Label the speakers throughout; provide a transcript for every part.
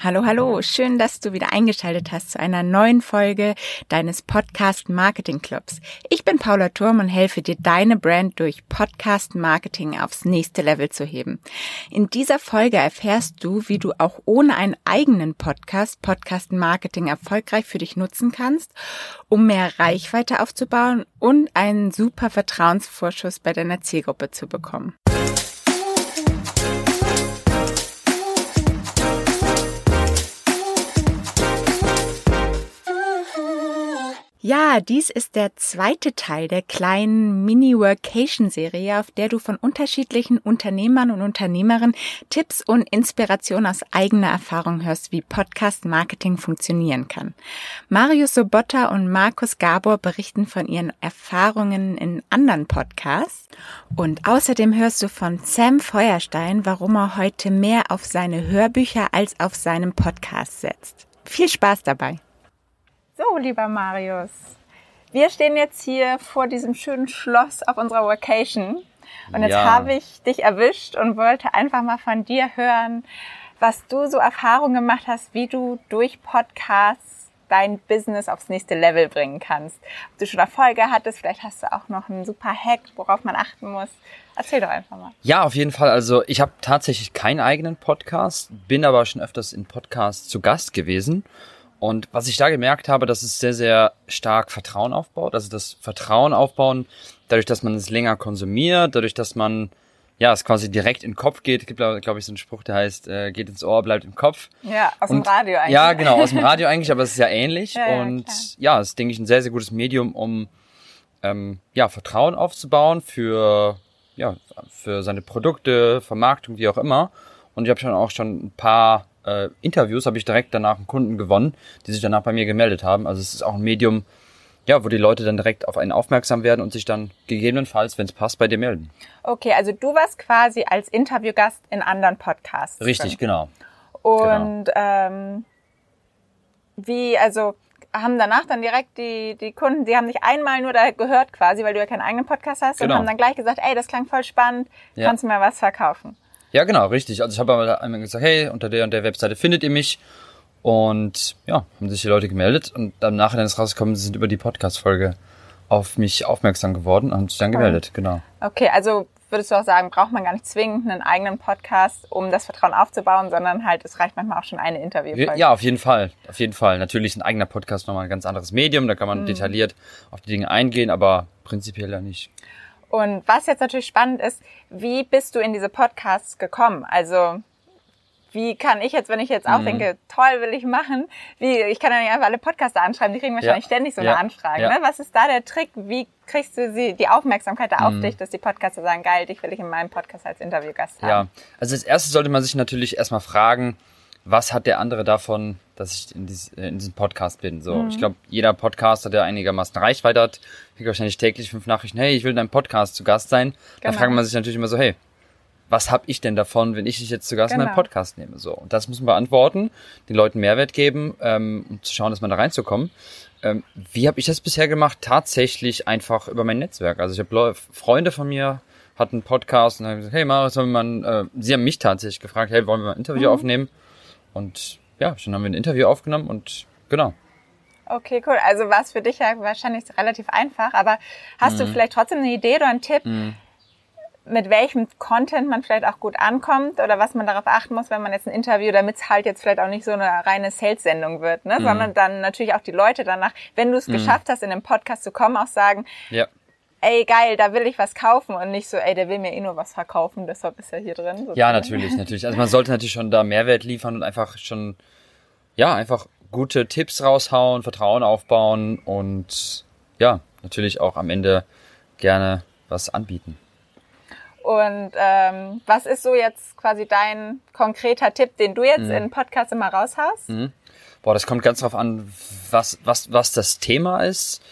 Speaker 1: Hallo, hallo. Schön, dass du wieder eingeschaltet hast zu einer neuen Folge deines Podcast Marketing Clubs. Ich bin Paula Turm und helfe dir, deine Brand durch Podcast Marketing aufs nächste Level zu heben. In dieser Folge erfährst du, wie du auch ohne einen eigenen Podcast Podcast Marketing erfolgreich für dich nutzen kannst, um mehr Reichweite aufzubauen und einen super Vertrauensvorschuss bei deiner Zielgruppe zu bekommen. Ja, dies ist der zweite Teil der kleinen Mini-Workation-Serie, auf der du von unterschiedlichen Unternehmern und Unternehmerinnen Tipps und Inspiration aus eigener Erfahrung hörst, wie Podcast-Marketing funktionieren kann. Marius Sobotta und Markus Gabor berichten von ihren Erfahrungen in anderen Podcasts und außerdem hörst du von Sam Feuerstein, warum er heute mehr auf seine Hörbücher als auf seinem Podcast setzt. Viel Spaß dabei! So, lieber Marius, wir stehen jetzt hier vor diesem schönen Schloss auf unserer Vacation. Und jetzt ja. habe ich dich erwischt und wollte einfach mal von dir hören, was du so Erfahrungen gemacht hast, wie du durch Podcasts dein Business aufs nächste Level bringen kannst. Ob du schon Erfolge hattest, vielleicht hast du auch noch einen super Hack, worauf man achten muss. Erzähl doch einfach mal.
Speaker 2: Ja, auf jeden Fall. Also ich habe tatsächlich keinen eigenen Podcast, bin aber schon öfters in Podcasts zu Gast gewesen und was ich da gemerkt habe, dass es sehr, sehr stark Vertrauen aufbaut. Also das Vertrauen aufbauen, dadurch, dass man es länger konsumiert, dadurch, dass man ja, es quasi direkt in den Kopf geht. Es gibt, glaube ich, so einen Spruch, der heißt, äh, geht ins Ohr, bleibt im Kopf.
Speaker 1: Ja, aus und, dem Radio eigentlich.
Speaker 2: Ja, genau, aus dem Radio eigentlich, aber es ist ja ähnlich. ja, und ja, ja, es ist, denke ich, ein sehr, sehr gutes Medium, um ähm, ja, Vertrauen aufzubauen für, ja, für seine Produkte, Vermarktung, wie auch immer. Und ich habe schon auch schon ein paar äh, Interviews habe ich direkt danach einen Kunden gewonnen, die sich danach bei mir gemeldet haben. Also es ist auch ein Medium, ja, wo die Leute dann direkt auf einen aufmerksam werden und sich dann gegebenenfalls, wenn es passt, bei dir melden.
Speaker 1: Okay, also du warst quasi als Interviewgast in anderen Podcasts.
Speaker 2: Richtig, drin. genau.
Speaker 1: Und genau. Ähm, wie, also haben danach dann direkt die, die Kunden, die haben nicht einmal nur da gehört quasi, weil du ja keinen eigenen Podcast hast genau. und haben dann gleich gesagt, ey, das klang voll spannend, ja. kannst du mir was verkaufen?
Speaker 2: Ja, genau, richtig. Also ich habe einmal gesagt, hey, unter der und der Webseite findet ihr mich. Und ja, haben sich die Leute gemeldet und am Nachhinein ist rausgekommen, sie sind über die Podcast-Folge auf mich aufmerksam geworden und haben sich dann gemeldet, genau.
Speaker 1: Okay, also würdest du auch sagen, braucht man gar nicht zwingend einen eigenen Podcast, um das Vertrauen aufzubauen, sondern halt, es reicht manchmal auch schon eine Interviewfolge.
Speaker 2: Ja, auf jeden Fall, auf jeden Fall. Natürlich ein eigener Podcast nochmal ein ganz anderes Medium, da kann man mhm. detailliert auf die Dinge eingehen, aber prinzipiell ja nicht.
Speaker 1: Und was jetzt natürlich spannend ist, wie bist du in diese Podcasts gekommen? Also wie kann ich jetzt, wenn ich jetzt auch mhm. denke, toll will ich machen, wie ich kann ja nicht einfach alle Podcaster anschreiben, die kriegen wahrscheinlich ja. ständig so eine ja. Anfrage. Ja. Ne? Was ist da der Trick? Wie kriegst du sie die Aufmerksamkeit da auf mhm. dich, dass die Podcaster sagen, geil, dich will ich in meinem Podcast als Interviewgast haben?
Speaker 2: Ja, also als erstes sollte man sich natürlich erstmal fragen, was hat der andere davon, dass ich in, dies, äh, in diesem Podcast bin. So, mhm. ich glaube, jeder Podcaster, der einigermaßen Reichweite hat, kriegt wahrscheinlich täglich fünf Nachrichten, hey, ich will in deinem Podcast zu Gast sein. Genau. Da fragt man sich natürlich immer so, hey, was habe ich denn davon, wenn ich dich jetzt zu Gast genau. in meinem genau. Podcast nehme? So, und das muss man beantworten, den Leuten Mehrwert geben, ähm, um zu schauen, dass man da reinzukommen. Ähm, wie habe ich das bisher gemacht? Tatsächlich einfach über mein Netzwerk. Also ich habe Freunde von mir hatten einen Podcast und haben gesagt, hey Marius, sollen wir mal, äh, sie haben mich tatsächlich gefragt, hey, wollen wir mal ein Interview mhm. aufnehmen? Und ja, dann haben wir ein Interview aufgenommen und genau.
Speaker 1: Okay, cool. Also war es für dich ja wahrscheinlich relativ einfach, aber hast mhm. du vielleicht trotzdem eine Idee oder einen Tipp, mhm. mit welchem Content man vielleicht auch gut ankommt oder was man darauf achten muss, wenn man jetzt ein Interview, damit es halt jetzt vielleicht auch nicht so eine reine Sales-Sendung wird, ne? Mhm. sondern dann natürlich auch die Leute danach, wenn du es mhm. geschafft hast, in den Podcast zu kommen, auch sagen, ja ey geil, da will ich was kaufen und nicht so, ey, der will mir eh nur was verkaufen, deshalb ist er hier drin. Sozusagen.
Speaker 2: Ja, natürlich, natürlich. Also man sollte natürlich schon da Mehrwert liefern und einfach schon, ja, einfach gute Tipps raushauen, Vertrauen aufbauen und ja, natürlich auch am Ende gerne was anbieten.
Speaker 1: Und ähm, was ist so jetzt quasi dein konkreter Tipp, den du jetzt mhm. in Podcast immer raushaust? Mhm.
Speaker 2: Boah, das kommt ganz drauf an, was, was, was das Thema ist.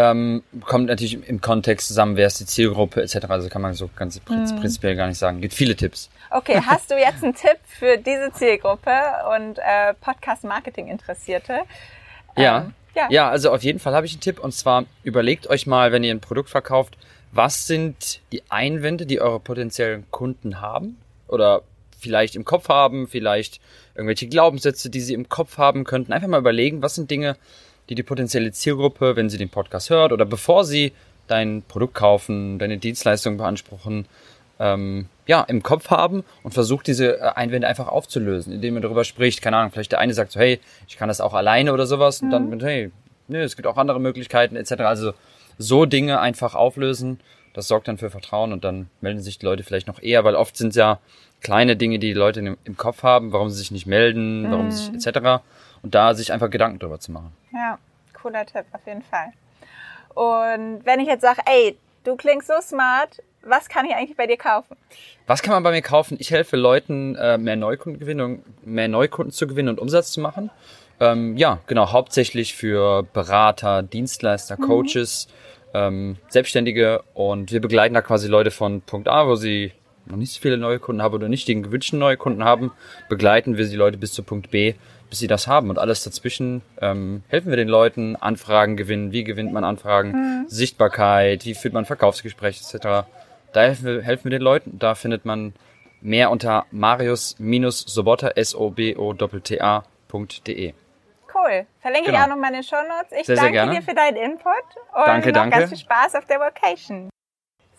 Speaker 2: Ähm, kommt natürlich im Kontext zusammen, wer ist die Zielgruppe etc. Also kann man so ganz mhm. prinzipiell gar nicht sagen. Gibt viele Tipps.
Speaker 1: Okay, hast du jetzt einen Tipp für diese Zielgruppe und äh, Podcast-Marketing-Interessierte?
Speaker 2: Ähm, ja. ja. Ja, also auf jeden Fall habe ich einen Tipp und zwar überlegt euch mal, wenn ihr ein Produkt verkauft, was sind die Einwände, die eure potenziellen Kunden haben oder vielleicht im Kopf haben, vielleicht irgendwelche Glaubenssätze, die sie im Kopf haben könnten. Einfach mal überlegen, was sind Dinge, die die potenzielle Zielgruppe, wenn sie den Podcast hört oder bevor sie dein Produkt kaufen, deine Dienstleistung beanspruchen, ähm, ja, im Kopf haben und versucht diese äh, Einwände einfach aufzulösen, indem man darüber spricht. Keine Ahnung, vielleicht der eine sagt so, hey, ich kann das auch alleine oder sowas. Mhm. Und dann, hey, nee, es gibt auch andere Möglichkeiten etc. Also so Dinge einfach auflösen, das sorgt dann für Vertrauen und dann melden sich die Leute vielleicht noch eher, weil oft sind es ja kleine Dinge, die die Leute im, im Kopf haben, warum sie sich nicht melden, mhm. warum sie sich etc. Und da sich einfach Gedanken darüber zu machen.
Speaker 1: Ja, cooler Tipp auf jeden Fall. Und wenn ich jetzt sage, ey, du klingst so smart, was kann ich eigentlich bei dir kaufen?
Speaker 2: Was kann man bei mir kaufen? Ich helfe Leuten, äh, mehr Neukunden mehr Neukunden zu gewinnen und Umsatz zu machen. Ähm, ja, genau, hauptsächlich für Berater, Dienstleister, mhm. Coaches, ähm, Selbstständige und wir begleiten da quasi Leute von Punkt A, wo sie noch nicht so viele neue Kunden haben oder nicht den gewünschten neue Kunden haben, begleiten wir die Leute bis zu Punkt B, bis sie das haben. Und alles dazwischen ähm, helfen wir den Leuten, Anfragen gewinnen, wie gewinnt man Anfragen, mhm. Sichtbarkeit, wie führt man Verkaufsgespräche etc. Da helfen wir, helfen wir den Leuten. Da findet man mehr unter marius-sobotta, S-O-B-O-T-A.de.
Speaker 1: Cool. Verlinke genau. ich auch noch in den Show Notes. Ich sehr, danke sehr dir für deinen Input und danke, noch danke. ganz viel Spaß auf der Vacation.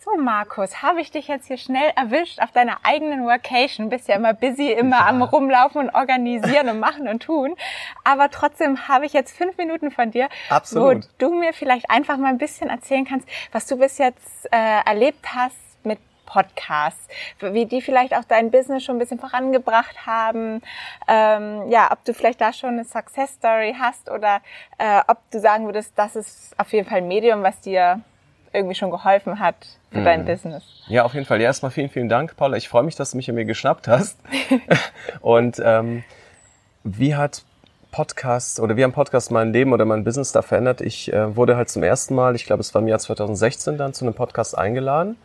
Speaker 1: So, Markus, habe ich dich jetzt hier schnell erwischt auf deiner eigenen Workation? Bist ja immer busy, immer ja. am Rumlaufen und organisieren und machen und tun. Aber trotzdem habe ich jetzt fünf Minuten von dir,
Speaker 3: Absolut.
Speaker 1: wo du mir vielleicht einfach mal ein bisschen erzählen kannst, was du bis jetzt äh, erlebt hast Podcasts, wie die vielleicht auch dein Business schon ein bisschen vorangebracht haben. Ähm, ja, ob du vielleicht da schon eine Success Story hast oder äh, ob du sagen würdest, das ist auf jeden Fall ein Medium, was dir irgendwie schon geholfen hat für mhm. dein Business.
Speaker 3: Ja, auf jeden Fall. Ja, erstmal vielen, vielen Dank, Paula. Ich freue mich, dass du mich in mir geschnappt hast. und ähm, wie hat Podcasts oder wie haben Podcasts mein Leben oder mein Business da verändert? Ich äh, wurde halt zum ersten Mal, ich glaube, es war im Jahr 2016 dann zu einem Podcast eingeladen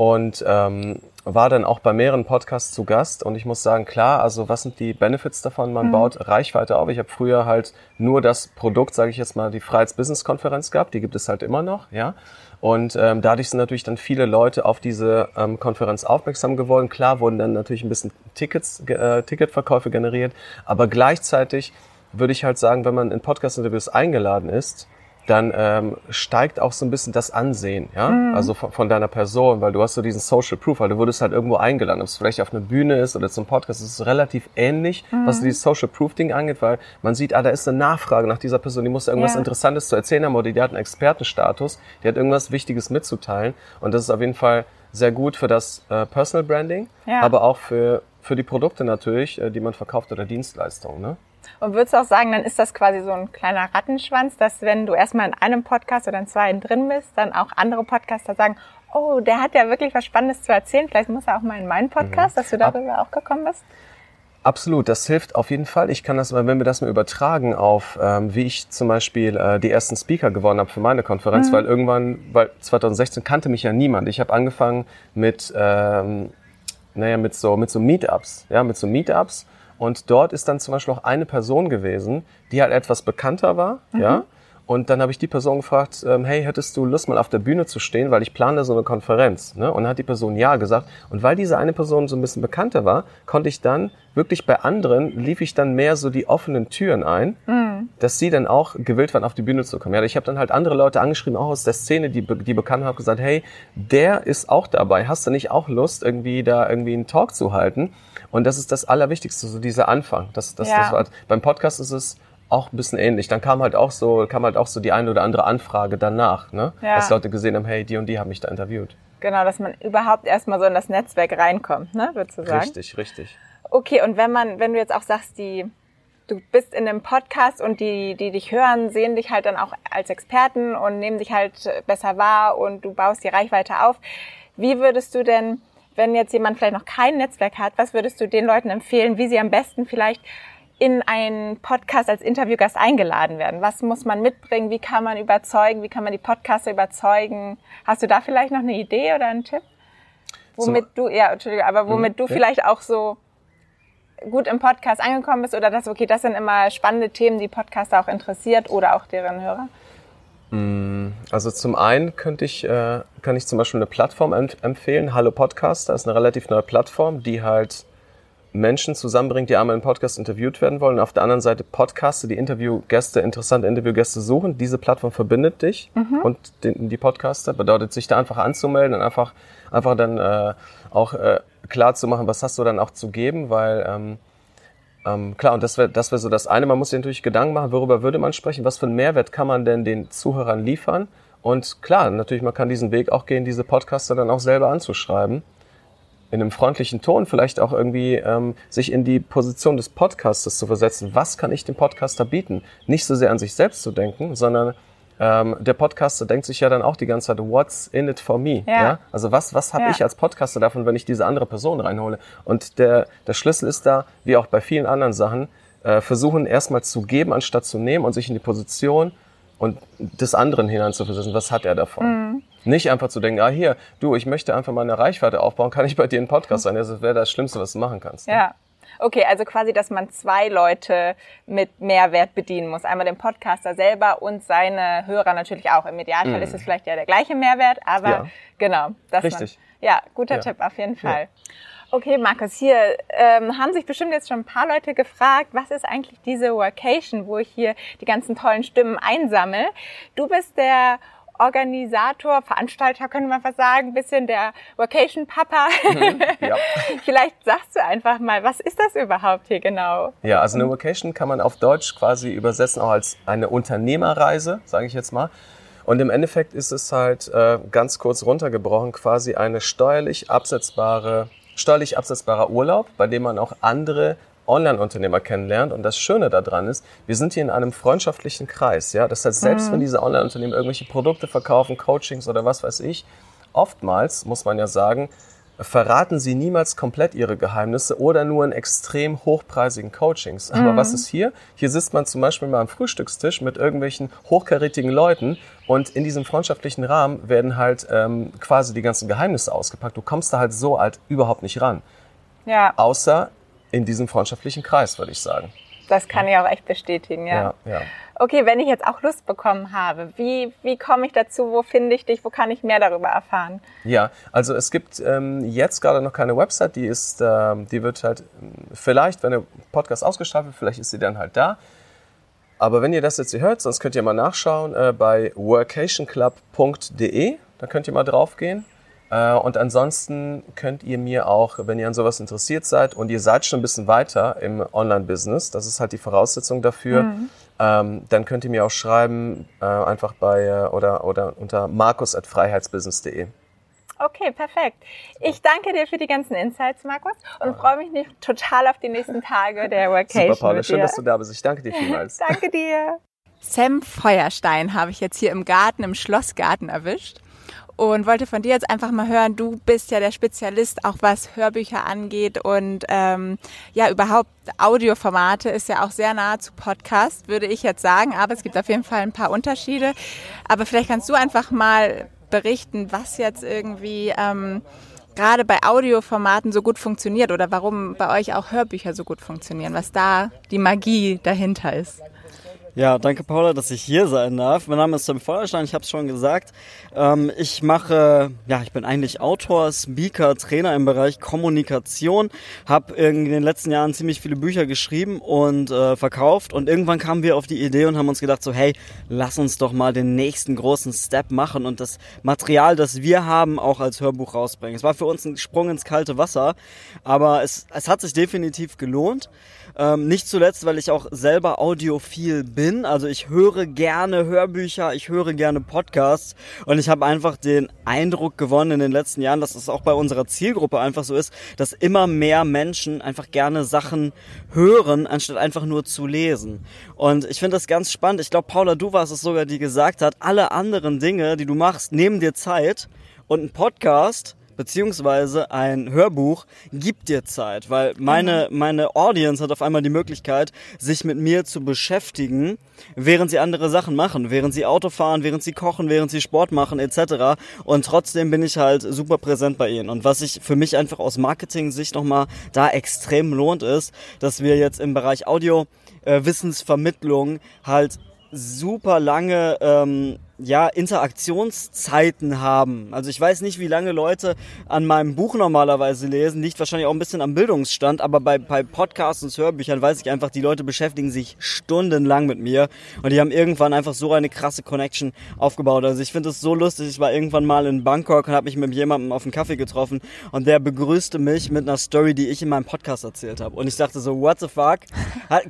Speaker 3: und ähm, war dann auch bei mehreren Podcasts zu Gast und ich muss sagen, klar, also was sind die Benefits davon? Man mhm. baut Reichweite auf. Ich habe früher halt nur das Produkt, sage ich jetzt mal, die Freiheits-Business-Konferenz gehabt, die gibt es halt immer noch, ja. Und ähm, dadurch sind natürlich dann viele Leute auf diese ähm, Konferenz aufmerksam geworden. Klar wurden dann natürlich ein bisschen Tickets, äh, Ticketverkäufe generiert, aber gleichzeitig würde ich halt sagen, wenn man in Podcast-Interviews eingeladen ist, dann ähm, steigt auch so ein bisschen das Ansehen, ja, mhm. also von, von, deiner Person, weil du hast so diesen Social Proof, weil du wurdest halt irgendwo eingeladen, ob es vielleicht auf einer Bühne ist oder zum Podcast, es ist relativ ähnlich, mhm. was dieses Social Proof Ding angeht, weil man sieht, ah, da ist eine Nachfrage nach dieser Person, die muss irgendwas ja. Interessantes zu erzählen haben oder die hat einen Expertenstatus, die hat irgendwas Wichtiges mitzuteilen und das ist auf jeden Fall sehr gut für das äh, Personal Branding, ja. aber auch für für die Produkte natürlich, äh, die man verkauft oder Dienstleistungen, ne?
Speaker 1: Und würdest du auch sagen, dann ist das quasi so ein kleiner Rattenschwanz, dass wenn du erstmal in einem Podcast oder in zwei drin bist, dann auch andere Podcaster sagen, oh, der hat ja wirklich was Spannendes zu erzählen, vielleicht muss er auch mal in meinen Podcast, mhm. dass du darüber Ab auch gekommen bist?
Speaker 3: Absolut, das hilft auf jeden Fall. Ich kann das mal, wenn wir das mal übertragen auf, ähm, wie ich zum Beispiel äh, die ersten Speaker gewonnen habe für meine Konferenz, mhm. weil irgendwann, weil 2016 kannte mich ja niemand. Ich habe angefangen mit, ähm, naja, mit so mit so Meetups, ja, mit so Meetups und dort ist dann zum Beispiel auch eine Person gewesen, die halt etwas bekannter war, mhm. ja. Und dann habe ich die Person gefragt, ähm, hey, hättest du Lust mal auf der Bühne zu stehen, weil ich plane so eine Konferenz. Ne? Und dann hat die Person ja gesagt. Und weil diese eine Person so ein bisschen bekannter war, konnte ich dann wirklich bei anderen, lief ich dann mehr so die offenen Türen ein, mhm. dass sie dann auch gewillt waren, auf die Bühne zu kommen. Ja, ich habe dann halt andere Leute angeschrieben, auch aus der Szene, die, die bekannt haben, gesagt, hey, der ist auch dabei. Hast du nicht auch Lust, irgendwie da irgendwie einen Talk zu halten? Und das ist das Allerwichtigste, so dieser Anfang. Das, das, ja. das war, beim Podcast ist es auch ein bisschen ähnlich. Dann kam halt auch so, kam halt auch so die eine oder andere Anfrage danach, ne? Ja. Dass Leute gesehen haben, hey, die und die haben mich da interviewt.
Speaker 1: Genau, dass man überhaupt erstmal so in das Netzwerk reinkommt, ne, würdest du sagen?
Speaker 3: Richtig, richtig.
Speaker 1: Okay, und wenn man, wenn du jetzt auch sagst, die, du bist in einem Podcast und die, die dich hören, sehen dich halt dann auch als Experten und nehmen dich halt besser wahr und du baust die Reichweite auf. Wie würdest du denn, wenn jetzt jemand vielleicht noch kein Netzwerk hat, was würdest du den Leuten empfehlen, wie sie am besten vielleicht in einen Podcast als Interviewgast eingeladen werden? Was muss man mitbringen? Wie kann man überzeugen? Wie kann man die Podcaster überzeugen? Hast du da vielleicht noch eine Idee oder einen Tipp? Womit so. du, ja, Entschuldige, aber womit du okay. vielleicht auch so gut im Podcast angekommen bist oder das, okay, das sind immer spannende Themen, die Podcaster auch interessiert oder auch deren Hörer?
Speaker 3: Mm, also zum einen könnte ich, äh, kann ich zum Beispiel eine Plattform empfehlen, Hallo Podcast, das ist eine relativ neue Plattform, die halt Menschen zusammenbringt, die einmal im Podcast interviewt werden wollen. Und auf der anderen Seite Podcaster, die Interviewgäste, interessante Interviewgäste suchen. Diese Plattform verbindet dich mhm. und den, die Podcaster. Bedeutet, sich da einfach anzumelden und einfach, einfach dann äh, auch äh, klar zu machen, was hast du dann auch zu geben, weil ähm, ähm, klar, und das wäre das wär so das eine. Man muss sich natürlich Gedanken machen, worüber würde man sprechen, was für einen Mehrwert kann man denn den Zuhörern liefern. Und klar, natürlich, man kann diesen Weg auch gehen, diese Podcaster dann auch selber anzuschreiben in einem freundlichen Ton vielleicht auch irgendwie ähm, sich in die Position des Podcasters zu versetzen. Was kann ich dem Podcaster bieten? Nicht so sehr an sich selbst zu denken, sondern ähm, der Podcaster denkt sich ja dann auch die ganze Zeit, what's in it for me? Ja. ja? Also was, was habe ja. ich als Podcaster davon, wenn ich diese andere Person reinhole? Und der, der Schlüssel ist da, wie auch bei vielen anderen Sachen, äh, versuchen erstmal zu geben, anstatt zu nehmen und sich in die Position und des anderen hineinzuversetzen. Was hat er davon? Mhm. Nicht einfach zu denken, ah hier, du, ich möchte einfach mal eine Reichweite aufbauen, kann ich bei dir einen Podcast sein? Das wäre das Schlimmste, was du machen kannst.
Speaker 1: Ne? Ja. Okay, also quasi, dass man zwei Leute mit Mehrwert bedienen muss. Einmal den Podcaster selber und seine Hörer natürlich auch. Im Idealfall mm. ist es vielleicht ja der gleiche Mehrwert, aber ja. genau.
Speaker 3: Dass Richtig.
Speaker 1: Man, ja, guter ja. Tipp auf jeden Fall. Ja. Okay, Markus, hier ähm, haben sich bestimmt jetzt schon ein paar Leute gefragt, was ist eigentlich diese Workation, wo ich hier die ganzen tollen Stimmen einsammle. Du bist der Organisator, Veranstalter, könnte man fast sagen, ein bisschen der Vacation Papa. Mhm, ja. Vielleicht sagst du einfach mal, was ist das überhaupt hier genau?
Speaker 3: Ja, also eine Vacation kann man auf Deutsch quasi übersetzen auch als eine Unternehmerreise, sage ich jetzt mal. Und im Endeffekt ist es halt äh, ganz kurz runtergebrochen quasi eine steuerlich absetzbare, steuerlich absetzbarer Urlaub, bei dem man auch andere Online-Unternehmer kennenlernt. Und das Schöne daran ist, wir sind hier in einem freundschaftlichen Kreis. Ja? Das heißt, selbst mhm. wenn diese Online-Unternehmen irgendwelche Produkte verkaufen, Coachings oder was weiß ich, oftmals, muss man ja sagen, verraten sie niemals komplett ihre Geheimnisse oder nur in extrem hochpreisigen Coachings. Aber mhm. was ist hier? Hier sitzt man zum Beispiel mal am Frühstückstisch mit irgendwelchen hochkarätigen Leuten und in diesem freundschaftlichen Rahmen werden halt ähm, quasi die ganzen Geheimnisse ausgepackt. Du kommst da halt so halt überhaupt nicht ran. Ja. Außer in diesem freundschaftlichen Kreis, würde ich sagen.
Speaker 1: Das kann ich auch echt bestätigen, ja. ja, ja. Okay, wenn ich jetzt auch Lust bekommen habe, wie, wie komme ich dazu? Wo finde ich dich? Wo kann ich mehr darüber erfahren?
Speaker 3: Ja, also es gibt ähm, jetzt gerade noch keine Website, die ist, ähm, die wird halt vielleicht, wenn der Podcast ausgestrahlt wird, vielleicht ist sie dann halt da. Aber wenn ihr das jetzt hier hört, sonst könnt ihr mal nachschauen äh, bei workationclub.de, da könnt ihr mal draufgehen. Äh, und ansonsten könnt ihr mir auch, wenn ihr an sowas interessiert seid und ihr seid schon ein bisschen weiter im Online-Business, das ist halt die Voraussetzung dafür, mhm. ähm, dann könnt ihr mir auch schreiben, äh, einfach bei äh, oder, oder unter markus.freiheitsbusiness.de.
Speaker 1: Okay, perfekt. Ich danke dir für die ganzen Insights, Markus, und freue mich nicht total auf die nächsten Tage der Workation.
Speaker 3: Super, Paula, schön, dass du da bist. Ich danke dir vielmals.
Speaker 1: danke dir. Sam Feuerstein habe ich jetzt hier im Garten, im Schlossgarten erwischt und wollte von dir jetzt einfach mal hören, du bist ja der Spezialist, auch was Hörbücher angeht und ähm, ja, überhaupt Audioformate ist ja auch sehr nahe zu Podcast, würde ich jetzt sagen, aber es gibt auf jeden Fall ein paar Unterschiede. Aber vielleicht kannst du einfach mal berichten, was jetzt irgendwie ähm, gerade bei Audioformaten so gut funktioniert oder warum bei euch auch Hörbücher so gut funktionieren, was da die Magie dahinter ist.
Speaker 4: Ja, danke Paula, dass ich hier sein darf. Mein Name ist Sam Feuerstein, ich habe es schon gesagt. Ähm, ich mache, ja, ich bin eigentlich Autor, Speaker, Trainer im Bereich Kommunikation, habe in den letzten Jahren ziemlich viele Bücher geschrieben und äh, verkauft und irgendwann kamen wir auf die Idee und haben uns gedacht so, hey, lass uns doch mal den nächsten großen Step machen und das Material, das wir haben, auch als Hörbuch rausbringen. Es war für uns ein Sprung ins kalte Wasser, aber es, es hat sich definitiv gelohnt. Ähm, nicht zuletzt, weil ich auch selber audiophil bin. Also ich höre gerne Hörbücher, ich höre gerne Podcasts und ich habe einfach den Eindruck gewonnen in den letzten Jahren, dass es auch bei unserer Zielgruppe einfach so ist, dass immer mehr Menschen einfach gerne Sachen hören, anstatt einfach nur zu lesen. Und ich finde das ganz spannend. Ich glaube, Paula, du warst es sogar, die gesagt hat, alle anderen Dinge, die du machst, nehmen dir Zeit und ein Podcast beziehungsweise ein Hörbuch gibt dir Zeit, weil meine, mhm. meine Audience hat auf einmal die Möglichkeit, sich mit mir zu beschäftigen, während sie andere Sachen machen, während sie Auto fahren, während sie kochen, während sie Sport machen etc. Und trotzdem bin ich halt super präsent bei ihnen. Und was sich für mich einfach aus Marketing-Sicht nochmal da extrem lohnt, ist, dass wir jetzt im Bereich Audio äh, Wissensvermittlung halt super lange ähm, ja, Interaktionszeiten haben. Also ich weiß nicht, wie lange Leute an meinem Buch normalerweise lesen, liegt wahrscheinlich auch ein bisschen am Bildungsstand, aber bei, bei Podcasts und Hörbüchern weiß ich einfach, die Leute beschäftigen sich stundenlang mit mir und die haben irgendwann einfach so eine krasse Connection aufgebaut. Also ich finde es so lustig, ich war irgendwann mal in Bangkok und habe mich mit jemandem auf einen Kaffee getroffen und der begrüßte mich mit einer Story, die ich in meinem Podcast erzählt habe. Und ich dachte so, what the fuck?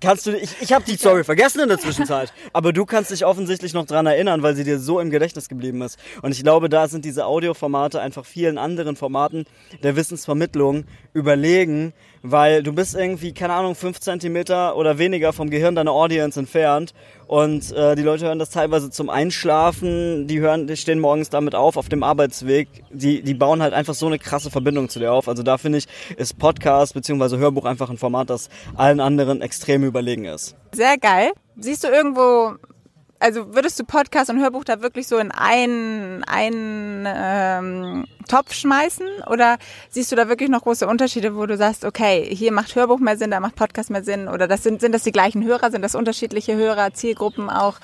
Speaker 4: Kannst du, ich, ich habe die Story vergessen in der Zwischenzeit, aber du kannst dich offensichtlich noch dran erinnern, weil sie dir so im Gedächtnis geblieben ist. Und ich glaube, da sind diese Audioformate einfach vielen anderen Formaten der Wissensvermittlung überlegen, weil du bist irgendwie, keine Ahnung, fünf Zentimeter oder weniger vom Gehirn deiner Audience entfernt und äh, die Leute hören das teilweise zum Einschlafen, die hören, die stehen morgens damit auf, auf dem Arbeitsweg, die, die bauen halt einfach so eine krasse Verbindung zu dir auf. Also da finde ich, ist Podcast bzw. Hörbuch einfach ein Format, das allen anderen extrem überlegen ist.
Speaker 1: Sehr geil. Siehst du irgendwo also würdest du Podcast und Hörbuch da wirklich so in einen, einen ähm, Topf schmeißen? Oder siehst du da wirklich noch große Unterschiede, wo du sagst, okay, hier macht Hörbuch mehr Sinn, da macht Podcast mehr Sinn? Oder das sind, sind das die gleichen Hörer? Sind das unterschiedliche Hörer, Zielgruppen auch?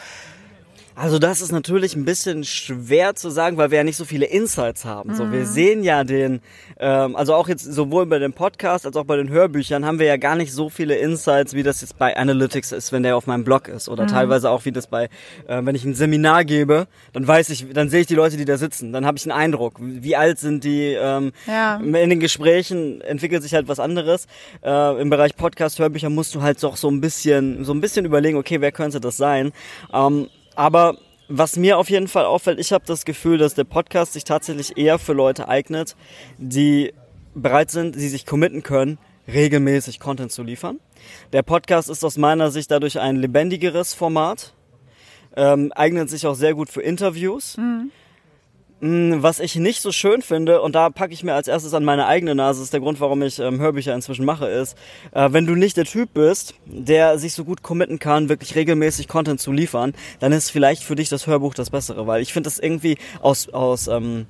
Speaker 4: Also das ist natürlich ein bisschen schwer zu sagen, weil wir ja nicht so viele Insights haben. Mhm. So, wir mhm. sehen ja den, ähm, also auch jetzt sowohl bei dem Podcast als auch bei den Hörbüchern haben wir ja gar nicht so viele Insights, wie das jetzt bei Analytics ist, wenn der auf meinem Blog ist. Oder mhm. teilweise auch wie das bei, äh, wenn ich ein Seminar gebe, dann weiß ich, dann sehe ich die Leute, die da sitzen. Dann habe ich einen Eindruck. Wie alt sind die? Ähm, ja. In den Gesprächen entwickelt sich halt was anderes. Äh, Im Bereich Podcast, Hörbücher musst du halt doch so ein bisschen, so ein bisschen überlegen, okay, wer könnte das sein? Ähm, aber was mir auf jeden Fall auffällt, ich habe das Gefühl, dass der Podcast sich tatsächlich eher für Leute eignet, die bereit sind, die sich committen können, regelmäßig Content zu liefern. Der Podcast ist aus meiner Sicht dadurch ein lebendigeres Format, ähm, eignet sich auch sehr gut für Interviews. Mhm. Mm, was ich nicht so schön finde, und da packe ich mir als erstes an meine eigene Nase, ist der Grund, warum ich ähm, Hörbücher inzwischen mache, ist, äh, wenn du nicht der Typ bist, der sich so gut committen kann, wirklich regelmäßig Content zu liefern, dann ist vielleicht für dich das Hörbuch das Bessere, weil ich finde das irgendwie aus, aus ähm,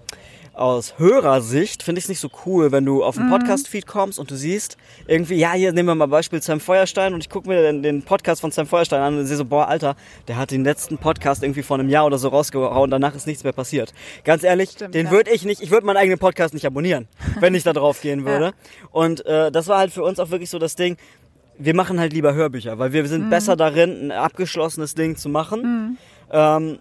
Speaker 4: aus Hörersicht finde ich es nicht so cool, wenn du auf den mhm. Podcast-Feed kommst und du siehst irgendwie, ja, hier nehmen wir mal Beispiel Sam Feuerstein und ich gucke mir den, den, Podcast von Sam Feuerstein an und sehe so, boah, Alter, der hat den letzten Podcast irgendwie vor einem Jahr oder so rausgehauen, danach ist nichts mehr passiert. Ganz ehrlich, Stimmt, den ja. würde ich nicht, ich würde meinen eigenen Podcast nicht abonnieren, wenn ich da drauf gehen würde. Ja. Und äh, das war halt für uns auch wirklich so das Ding, wir machen halt lieber Hörbücher, weil wir sind mhm. besser darin, ein abgeschlossenes Ding zu machen. Mhm. Ähm,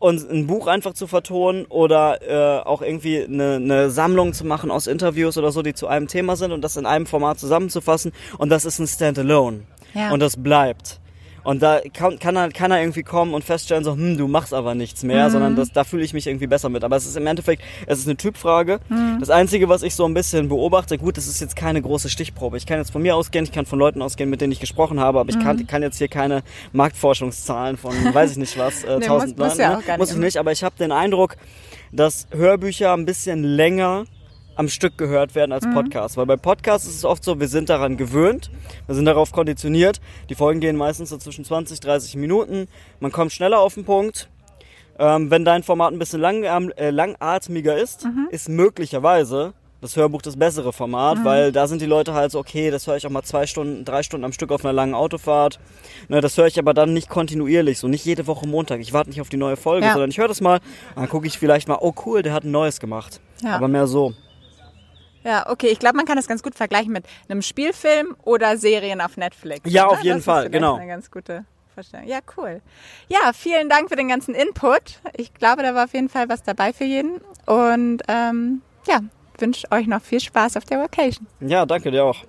Speaker 4: und ein Buch einfach zu vertonen oder äh, auch irgendwie eine, eine Sammlung zu machen aus Interviews oder so, die zu einem Thema sind und das in einem Format zusammenzufassen. Und das ist ein Standalone. Ja. Und das bleibt. Und da kann, kann, er, kann er irgendwie kommen und feststellen, so, hm, du machst aber nichts mehr, mhm. sondern das, da fühle ich mich irgendwie besser mit. Aber es ist im Endeffekt, es ist eine Typfrage. Mhm. Das Einzige, was ich so ein bisschen beobachte, gut, das ist jetzt keine große Stichprobe. Ich kann jetzt von mir ausgehen, ich kann von Leuten ausgehen, mit denen ich gesprochen habe, aber ich kann, mhm. kann jetzt hier keine Marktforschungszahlen von, weiß ich nicht was, äh, nee, tausend
Speaker 1: muss,
Speaker 4: Leuten. Muss, ja ne? muss ich nicht, aber ich habe den Eindruck, dass Hörbücher ein bisschen länger am Stück gehört werden als mhm. Podcast. Weil bei Podcasts ist es oft so, wir sind daran gewöhnt, wir sind darauf konditioniert. Die Folgen gehen meistens so zwischen 20, 30 Minuten. Man kommt schneller auf den Punkt. Ähm, wenn dein Format ein bisschen lang, äh, langatmiger ist, mhm. ist möglicherweise das Hörbuch das bessere Format, mhm. weil da sind die Leute halt so, okay, das höre ich auch mal zwei Stunden, drei Stunden am Stück auf einer langen Autofahrt. Ne, das höre ich aber dann nicht kontinuierlich, so nicht jede Woche Montag. Ich warte nicht auf die neue Folge, ja. sondern ich höre das mal, dann gucke ich vielleicht mal, oh cool, der hat ein neues gemacht. Ja. Aber mehr so.
Speaker 1: Ja, okay. Ich glaube, man kann das ganz gut vergleichen mit einem Spielfilm oder Serien auf Netflix.
Speaker 4: Ja, oder? auf jeden das Fall,
Speaker 1: ist
Speaker 4: genau.
Speaker 1: Eine ganz gute Vorstellung. Ja, cool. Ja, vielen Dank für den ganzen Input. Ich glaube, da war auf jeden Fall was dabei für jeden. Und ähm, ja, wünsche euch noch viel Spaß auf der Vacation.
Speaker 4: Ja, danke dir auch.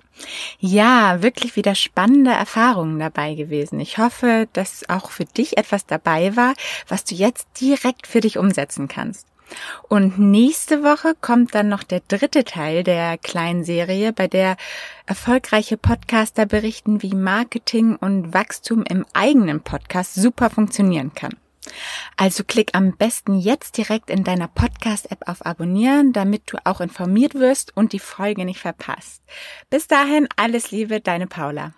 Speaker 1: Ja, wirklich wieder spannende Erfahrungen dabei gewesen. Ich hoffe, dass auch für dich etwas dabei war, was du jetzt direkt für dich umsetzen kannst. Und nächste Woche kommt dann noch der dritte Teil der kleinen Serie, bei der erfolgreiche Podcaster berichten, wie Marketing und Wachstum im eigenen Podcast super funktionieren kann. Also klick am besten jetzt direkt in deiner Podcast-App auf Abonnieren, damit du auch informiert wirst und die Folge nicht verpasst. Bis dahin alles Liebe, deine Paula.